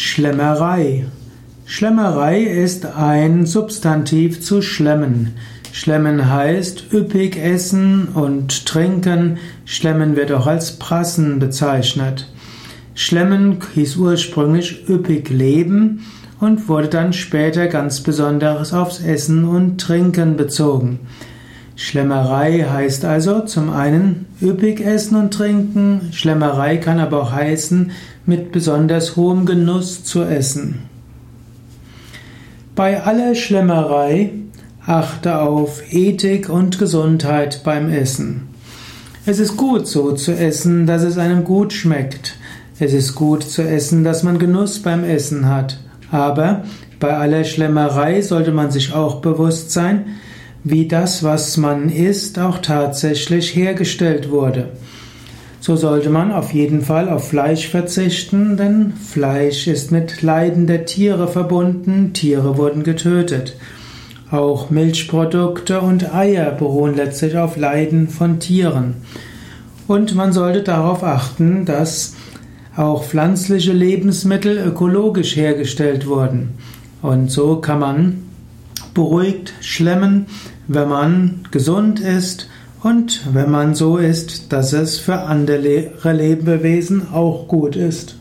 Schlemmerei. Schlemmerei ist ein Substantiv zu schlemmen. Schlemmen heißt üppig essen und trinken. Schlemmen wird auch als Prassen bezeichnet. Schlemmen hieß ursprünglich üppig leben und wurde dann später ganz besonders aufs Essen und Trinken bezogen. Schlemmerei heißt also zum einen üppig essen und trinken, Schlemmerei kann aber auch heißen, mit besonders hohem Genuss zu essen. Bei aller Schlemmerei achte auf Ethik und Gesundheit beim Essen. Es ist gut so zu essen, dass es einem gut schmeckt. Es ist gut zu essen, dass man Genuss beim Essen hat. Aber bei aller Schlemmerei sollte man sich auch bewusst sein, wie das, was man isst, auch tatsächlich hergestellt wurde. So sollte man auf jeden Fall auf Fleisch verzichten, denn Fleisch ist mit Leiden der Tiere verbunden, Tiere wurden getötet. Auch Milchprodukte und Eier beruhen letztlich auf Leiden von Tieren. Und man sollte darauf achten, dass auch pflanzliche Lebensmittel ökologisch hergestellt wurden. Und so kann man beruhigt schlemmen, wenn man gesund ist und wenn man so ist, dass es für andere Lebewesen auch gut ist.